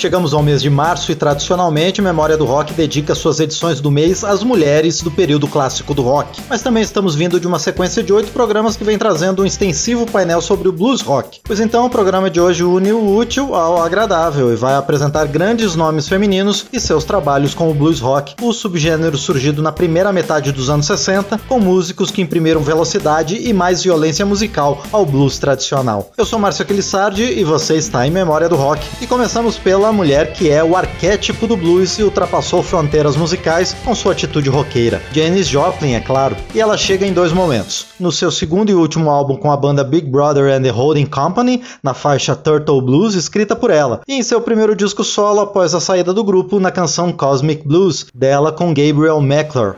Chegamos ao mês de março e tradicionalmente Memória do Rock dedica suas edições do mês às mulheres do período clássico do rock. Mas também estamos vindo de uma sequência de oito programas que vem trazendo um extensivo painel sobre o blues rock. Pois então o programa de hoje une o útil ao agradável e vai apresentar grandes nomes femininos e seus trabalhos com o blues rock, o subgênero surgido na primeira metade dos anos 60, com músicos que imprimiram velocidade e mais violência musical ao blues tradicional. Eu sou Márcio Aquilissardi e você está em Memória do Rock. E começamos pela uma mulher que é o arquétipo do blues e ultrapassou fronteiras musicais com sua atitude roqueira. Janis Joplin, é claro, e ela chega em dois momentos. No seu segundo e último álbum com a banda Big Brother and the Holding Company, na faixa Turtle Blues, escrita por ela, e em seu primeiro disco solo após a saída do grupo na canção Cosmic Blues, dela com Gabriel Meckler.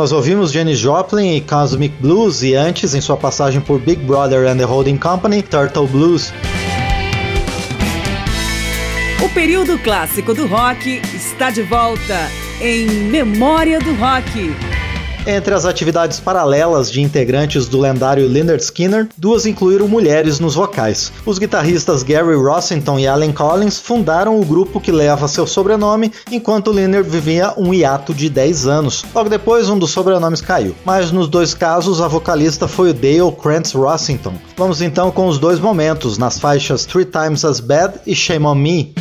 Nós ouvimos Janis Joplin e Cosmic Blues e antes, em sua passagem por Big Brother and the Holding Company, Turtle Blues. O período clássico do rock está de volta em Memória do Rock. Entre as atividades paralelas de integrantes do lendário Leonard Skinner, duas incluíram mulheres nos vocais. Os guitarristas Gary Rossington e Alan Collins fundaram o grupo que leva seu sobrenome, enquanto Leonard vivia um hiato de 10 anos. Logo depois, um dos sobrenomes caiu. Mas nos dois casos, a vocalista foi o Dale Krantz Rossington. Vamos então com os dois momentos, nas faixas Three Times as Bad e Shame on Me.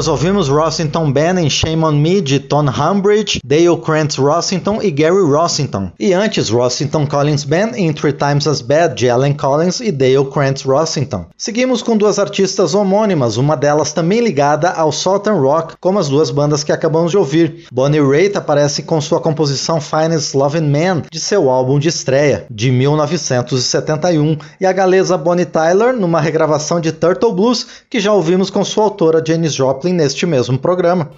nós ouvimos Rossington Band em Shame on Me de Tom Humbridge, Dale Krantz Rossington e Gary Rossington. E antes, Rossington Collins Band em Three Times As Bad de Alan Collins e Dale Krantz Rossington. Seguimos com duas artistas homônimas, uma delas também ligada ao Southern Rock, como as duas bandas que acabamos de ouvir. Bonnie Raitt aparece com sua composição Finest Lovin' Man de seu álbum de estreia, de 1971, e a galesa Bonnie Tyler numa regravação de Turtle Blues que já ouvimos com sua autora Janis Joplin neste mesmo programa.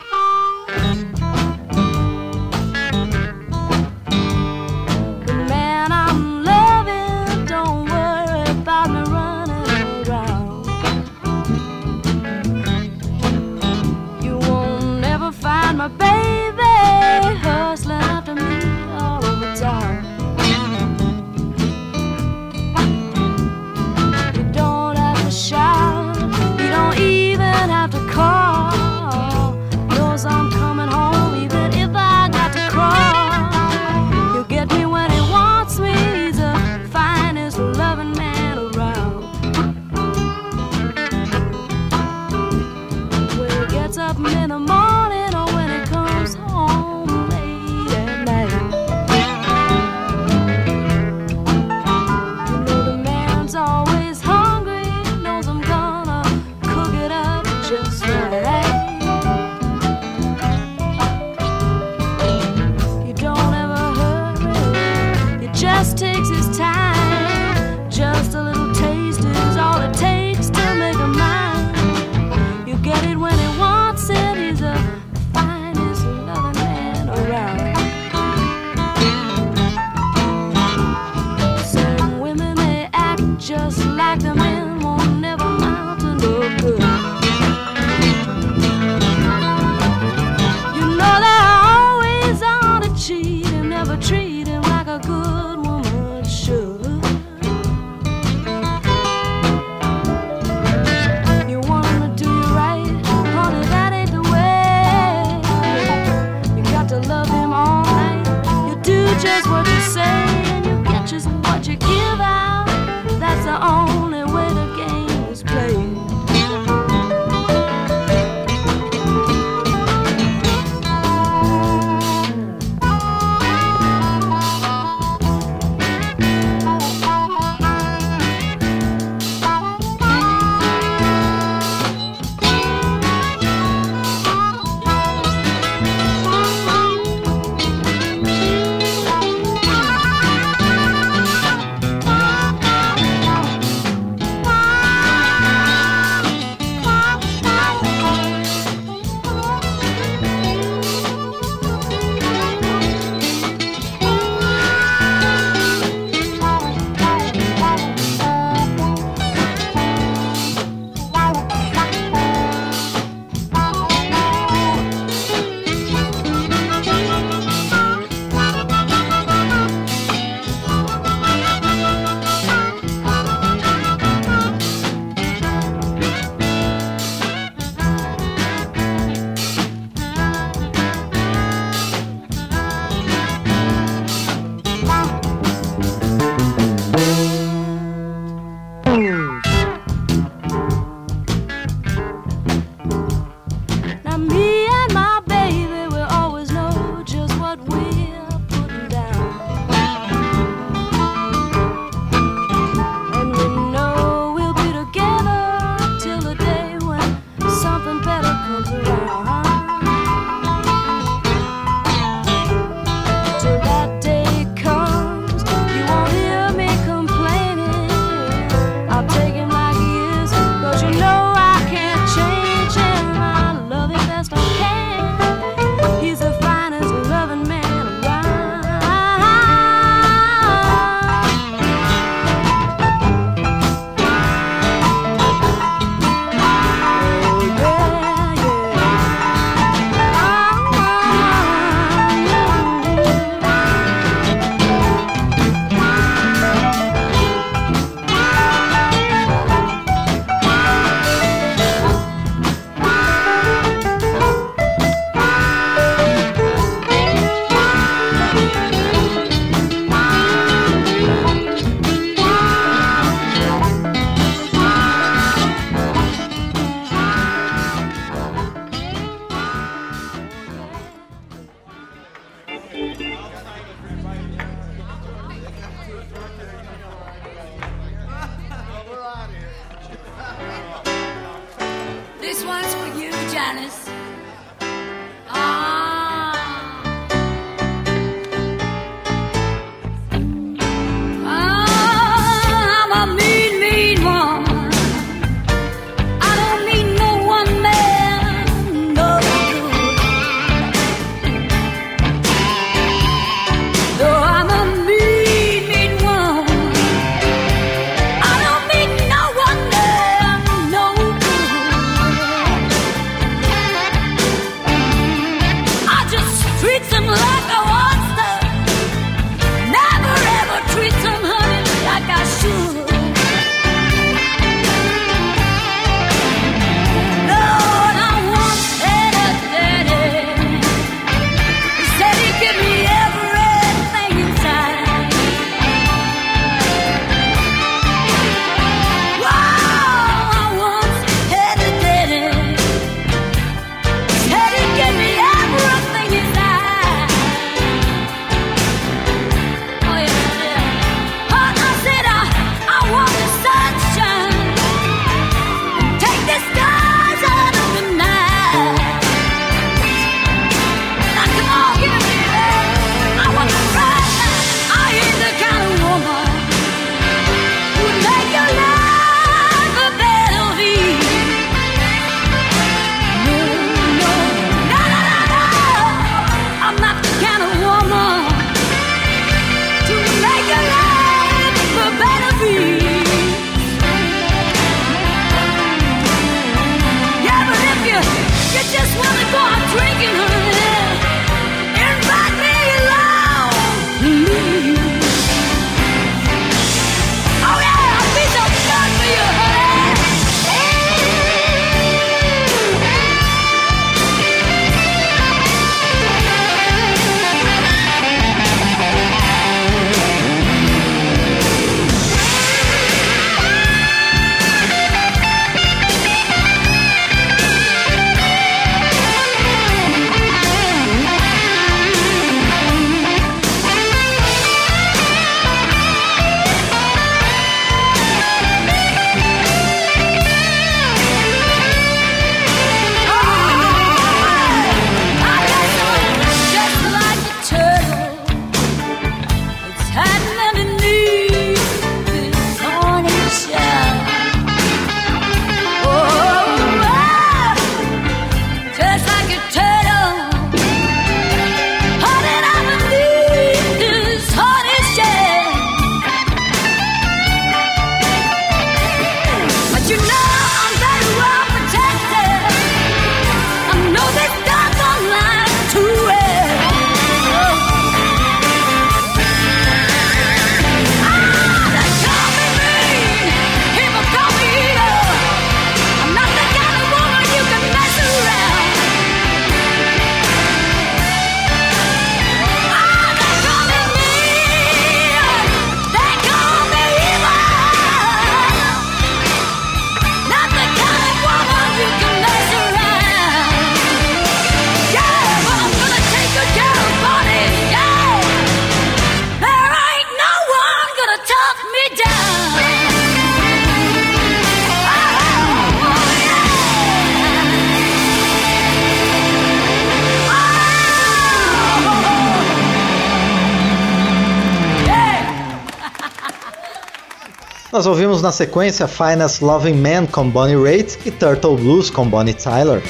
Nós ouvimos na sequência Finest Loving Man com Bonnie Raitt e Turtle Blues com Bonnie Tyler.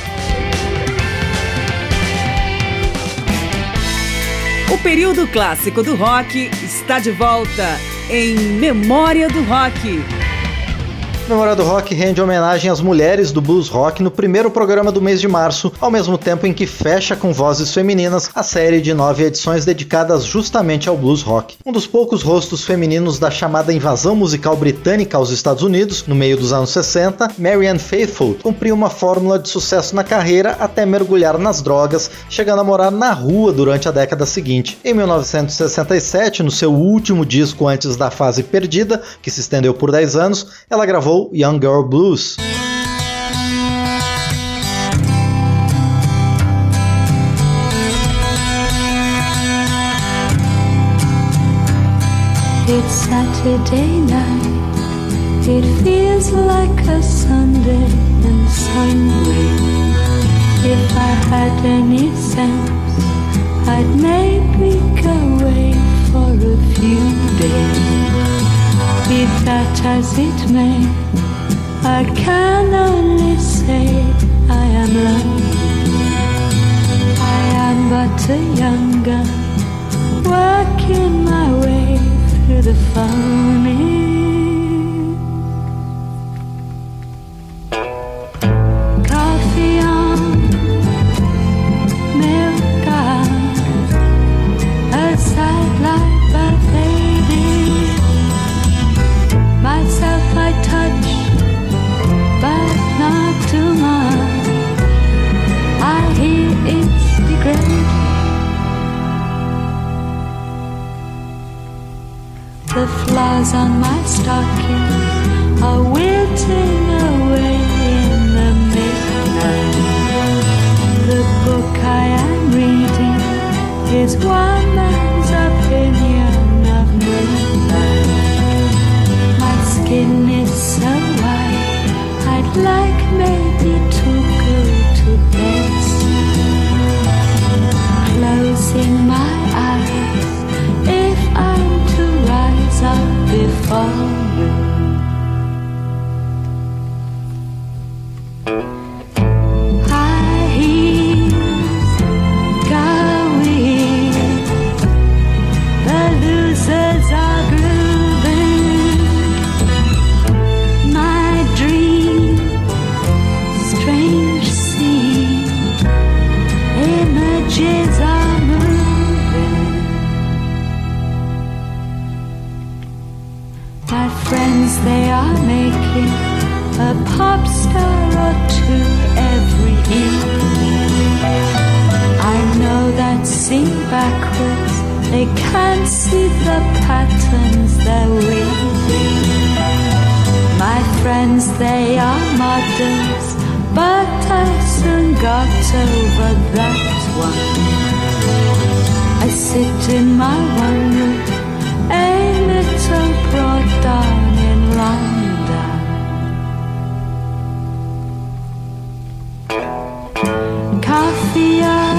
O período clássico do rock está de volta em Memória do Rock. Memória do Rock rende homenagem às mulheres do blues rock no primeiro programa do mês de março, ao mesmo tempo em que fecha com vozes femininas a série de nove edições dedicadas justamente ao blues rock. Um dos poucos rostos femininos da chamada invasão musical britânica aos Estados Unidos, no meio dos anos 60, Marianne Faithfull cumpriu uma fórmula de sucesso na carreira até mergulhar nas drogas, chegando a morar na rua durante a década seguinte. Em 1967, no seu último disco antes da fase perdida, que se estendeu por 10 anos, ela gravou Young Girl Blues. It's Saturday night. It feels like a Sunday in some. If I had any sense, I'd maybe go away for a few days. Be that as it may, I can only say I am lonely. I am but a young gun, working my way through the phony. Flowers on my stocking are wilting away in the midnight. The book I am reading is one 光 friends, they are making a pop star or two every evening. I know that sing backwards, they can't see the patterns they're weaving. My friends, they are models, but I soon got over that one. I sit in my one room, a little brought down Fronda. Coffee.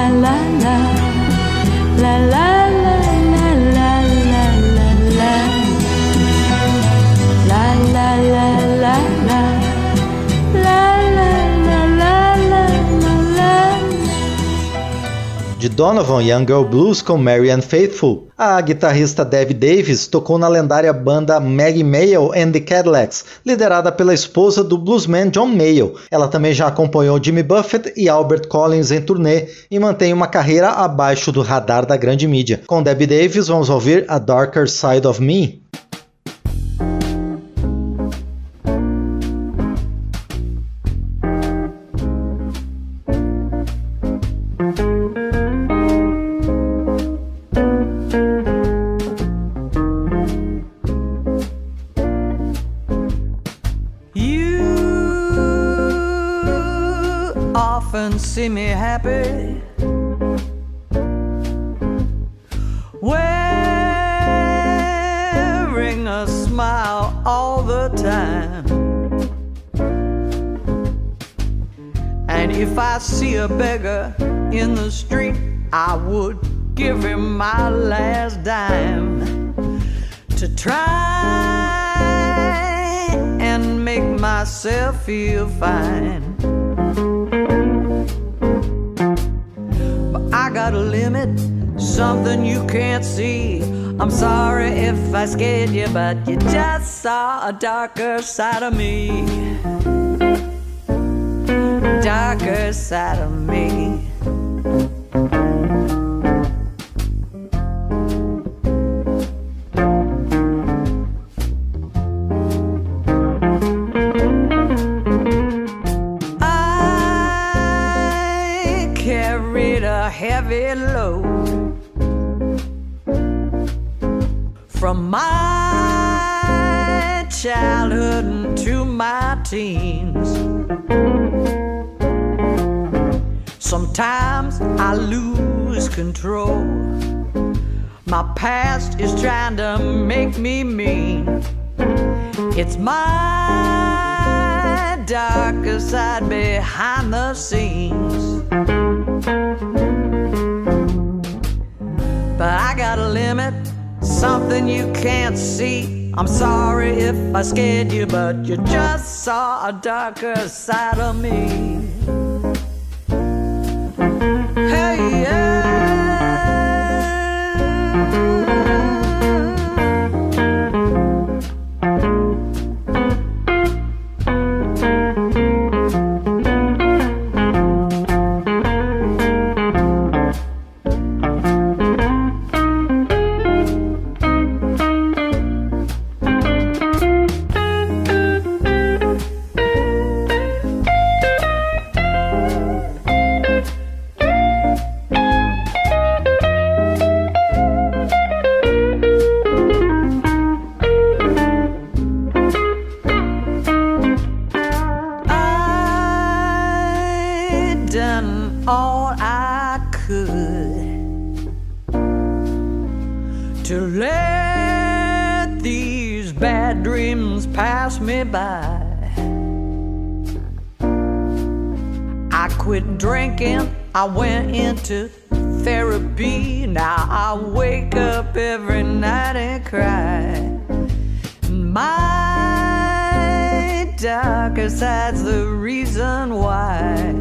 啦啦啦啦啦 Donovan Young Girl Blues com Marianne Faithfull. A guitarrista Debbie Davis tocou na lendária banda Maggie Mayo and the Cadillacs, liderada pela esposa do bluesman John Mayo. Ela também já acompanhou Jimmy Buffett e Albert Collins em turnê e mantém uma carreira abaixo do radar da grande mídia. Com Debbie Davis, vamos ouvir A Darker Side of Me. Myself feel fine. But I got a limit, something you can't see. I'm sorry if I scared you, but you just saw a darker side of me. Darker side of me. Side behind the scenes. But I got a limit, something you can't see. I'm sorry if I scared you, but you just saw a darker side of me. Hey, yeah. Into therapy. Now I wake up every night and cry. My darker side's the reason why.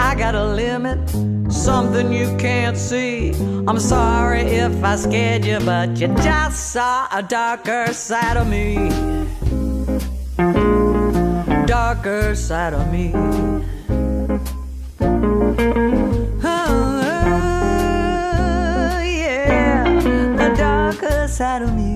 I got a limit, something you can't see. I'm sorry if I scared you, but you just saw a darker side of me. Darker side of me. Oh, oh, yeah, the darker side of me.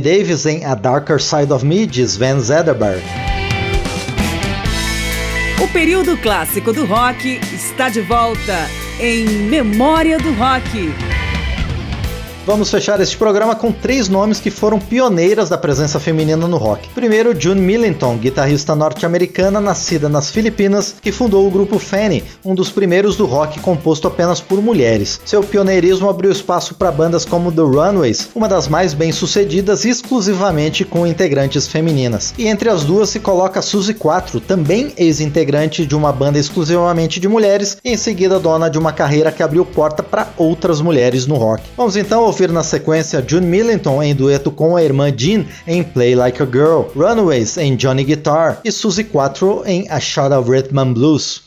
Davis em A Darker Side of Me, diz Van Zederberg. O período clássico do rock está de volta em Memória do Rock. Vamos fechar este programa com três nomes que foram pioneiras da presença feminina no rock. Primeiro, June Millington, guitarrista norte-americana nascida nas Filipinas, que fundou o grupo Fanny, um dos primeiros do rock composto apenas por mulheres. Seu pioneirismo abriu espaço para bandas como The Runaways, uma das mais bem-sucedidas exclusivamente com integrantes femininas. E entre as duas se coloca Suzy 4, também ex-integrante de uma banda exclusivamente de mulheres, e em seguida dona de uma carreira que abriu porta para outras mulheres no rock. Vamos então ouvir na sequência June Millington em dueto com a irmã Jean em Play Like a Girl, Runaways em Johnny Guitar e Suzy 4 em A Shot of Rhythm and Blues.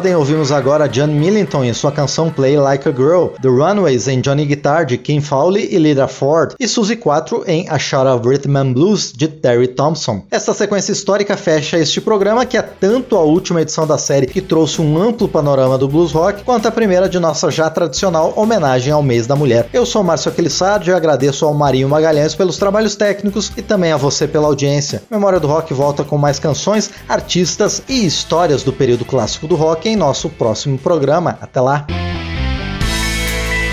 Ordem, ouvimos agora John Millington em sua canção Play Like a Girl, The Runaways em Johnny Guitar de Kim Fowley e Lida Ford, e Suzy 4 em A Shot of Rhythm and Blues de Terry Thompson. Esta sequência histórica fecha este programa que é tanto a última edição da série que trouxe um amplo panorama do blues rock, quanto a primeira de nossa já tradicional homenagem ao mês da mulher. Eu sou Márcio Aquilissardi e agradeço ao Marinho Magalhães pelos trabalhos técnicos e também a você pela audiência. Memória do Rock volta com mais canções, artistas e histórias do período clássico do rock em nosso próximo programa. Até lá!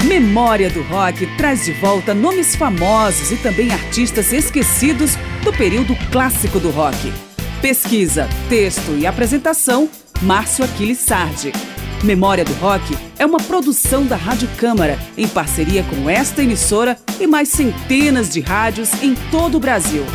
Memória do Rock traz de volta nomes famosos e também artistas esquecidos do período clássico do rock. Pesquisa, texto e apresentação, Márcio Aquiles Sardi. Memória do Rock é uma produção da Rádio Câmara, em parceria com esta emissora e mais centenas de rádios em todo o Brasil.